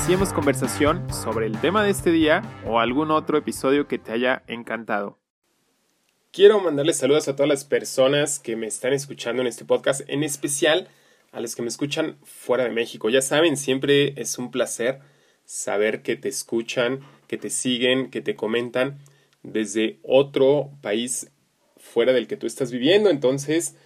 iniciemos conversación sobre el tema de este día o algún otro episodio que te haya encantado. Quiero mandarles saludos a todas las personas que me están escuchando en este podcast, en especial a los que me escuchan fuera de México. Ya saben, siempre es un placer saber que te escuchan, que te siguen, que te comentan desde otro país fuera del que tú estás viviendo. Entonces,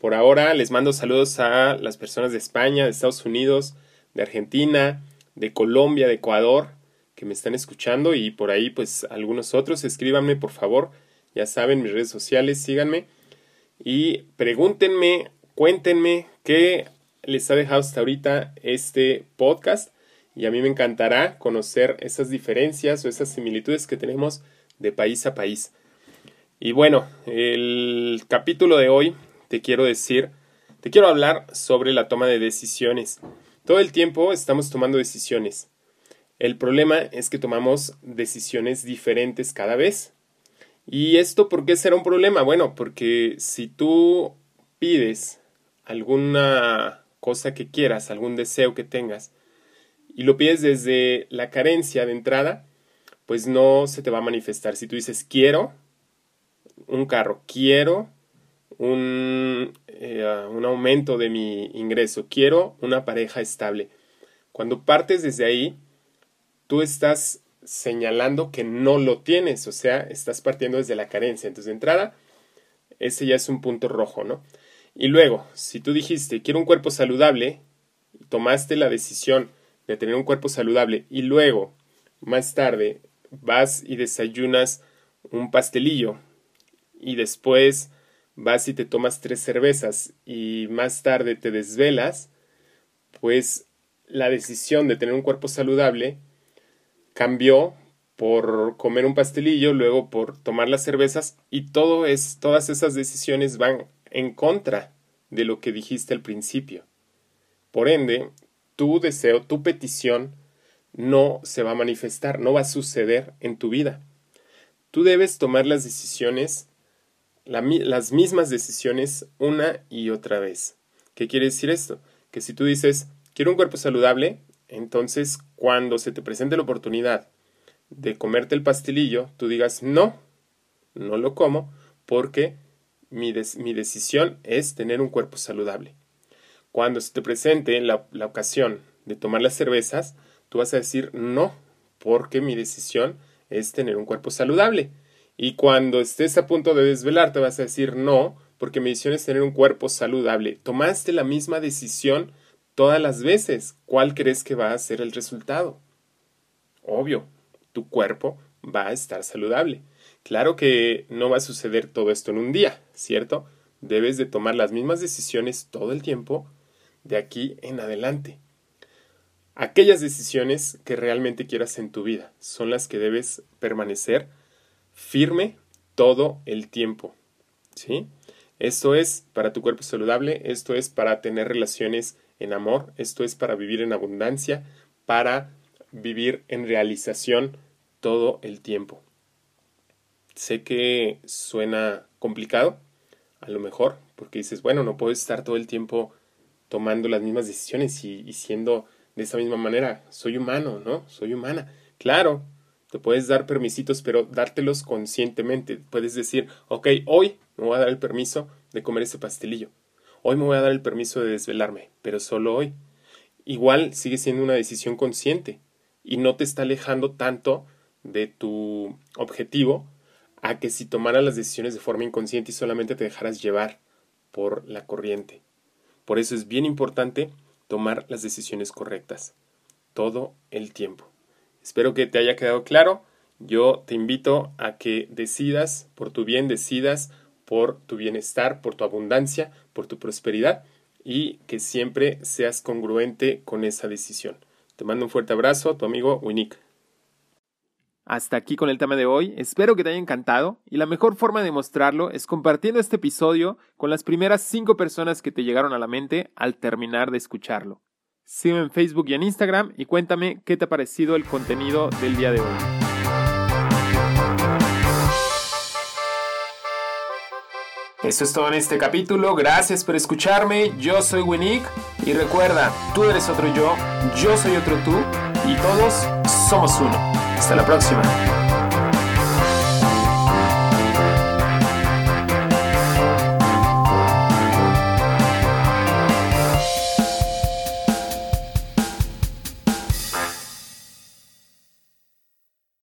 por ahora les mando saludos a las personas de España, de Estados Unidos, de Argentina, de Colombia, de Ecuador, que me están escuchando y por ahí pues algunos otros. Escríbanme por favor, ya saben, mis redes sociales, síganme y pregúntenme, cuéntenme qué les ha dejado hasta ahorita este podcast y a mí me encantará conocer esas diferencias o esas similitudes que tenemos de país a país. Y bueno, el capítulo de hoy te quiero decir, te quiero hablar sobre la toma de decisiones. Todo el tiempo estamos tomando decisiones. El problema es que tomamos decisiones diferentes cada vez. ¿Y esto por qué será un problema? Bueno, porque si tú pides alguna cosa que quieras, algún deseo que tengas, y lo pides desde la carencia de entrada, pues no se te va a manifestar. Si tú dices quiero un carro, quiero un, eh, un aumento de mi ingreso, quiero una pareja estable. Cuando partes desde ahí, tú estás señalando que no lo tienes, o sea, estás partiendo desde la carencia. Entonces, de entrada, ese ya es un punto rojo, ¿no? Y luego, si tú dijiste, quiero un cuerpo saludable, tomaste la decisión de tener un cuerpo saludable y luego, más tarde, vas y desayunas un pastelillo y después vas y te tomas tres cervezas y más tarde te desvelas, pues la decisión de tener un cuerpo saludable cambió por comer un pastelillo, luego por tomar las cervezas y todo es, todas esas decisiones van en contra de lo que dijiste al principio. Por ende, tu deseo, tu petición no se va a manifestar, no va a suceder en tu vida. Tú debes tomar las decisiones las mismas decisiones una y otra vez. ¿Qué quiere decir esto? Que si tú dices, quiero un cuerpo saludable, entonces cuando se te presente la oportunidad de comerte el pastelillo, tú digas, no, no lo como porque mi, mi decisión es tener un cuerpo saludable. Cuando se te presente la, la ocasión de tomar las cervezas, tú vas a decir, no, porque mi decisión es tener un cuerpo saludable. Y cuando estés a punto de desvelarte vas a decir no, porque mi decisión es tener un cuerpo saludable. Tomaste la misma decisión todas las veces. ¿Cuál crees que va a ser el resultado? Obvio, tu cuerpo va a estar saludable. Claro que no va a suceder todo esto en un día, ¿cierto? Debes de tomar las mismas decisiones todo el tiempo de aquí en adelante. Aquellas decisiones que realmente quieras en tu vida son las que debes permanecer firme todo el tiempo. ¿Sí? Esto es para tu cuerpo saludable, esto es para tener relaciones en amor, esto es para vivir en abundancia, para vivir en realización todo el tiempo. Sé que suena complicado, a lo mejor, porque dices, bueno, no puedo estar todo el tiempo tomando las mismas decisiones y, y siendo de esa misma manera. Soy humano, ¿no? Soy humana. Claro, te puedes dar permisitos, pero dártelos conscientemente. Puedes decir, ok, hoy me voy a dar el permiso de comer ese pastelillo. Hoy me voy a dar el permiso de desvelarme, pero solo hoy. Igual sigue siendo una decisión consciente y no te está alejando tanto de tu objetivo a que si tomaras las decisiones de forma inconsciente y solamente te dejaras llevar por la corriente. Por eso es bien importante tomar las decisiones correctas todo el tiempo. Espero que te haya quedado claro. Yo te invito a que decidas por tu bien, decidas por tu bienestar, por tu abundancia, por tu prosperidad y que siempre seas congruente con esa decisión. Te mando un fuerte abrazo, tu amigo Winnick. Hasta aquí con el tema de hoy, espero que te haya encantado y la mejor forma de mostrarlo es compartiendo este episodio con las primeras 5 personas que te llegaron a la mente al terminar de escucharlo. Sígueme en Facebook y en Instagram y cuéntame qué te ha parecido el contenido del día de hoy. Eso es todo en este capítulo, gracias por escucharme, yo soy Winnick y recuerda, tú eres otro yo, yo soy otro tú y todos somos uno. Hasta la próxima.